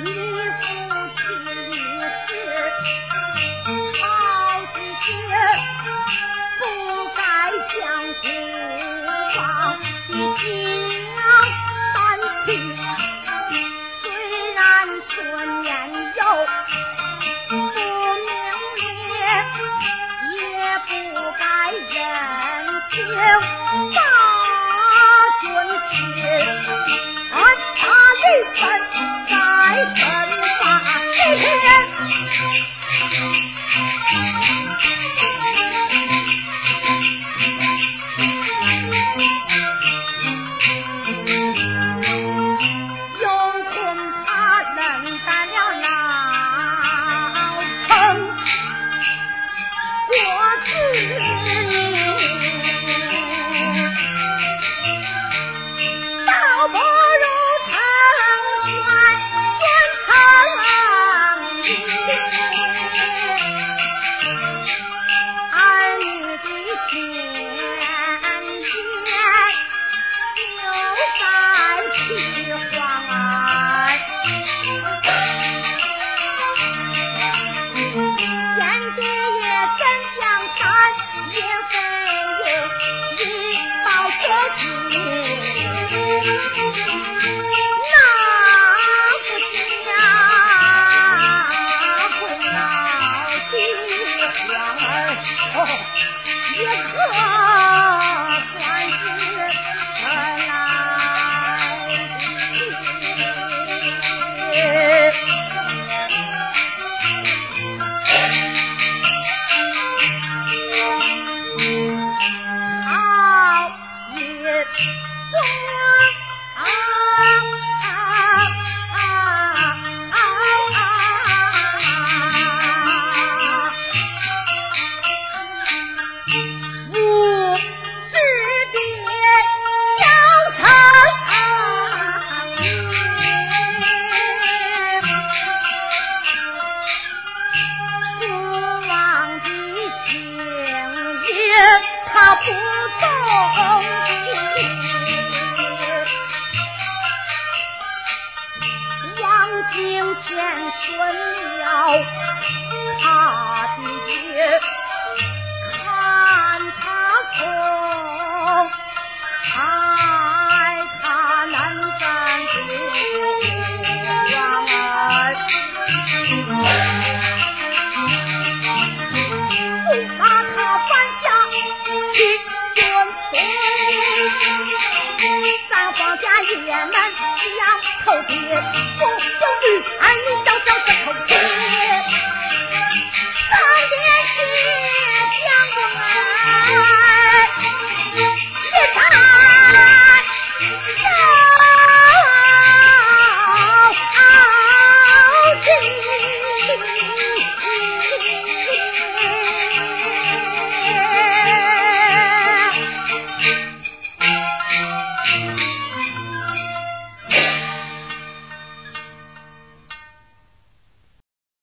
你父亲是好子，不该将骨放低。Thank you. 儿女的前程就在齐皇，贤弟也真将才，也真有日抱得妻。难想透底，不有女儿女小小的口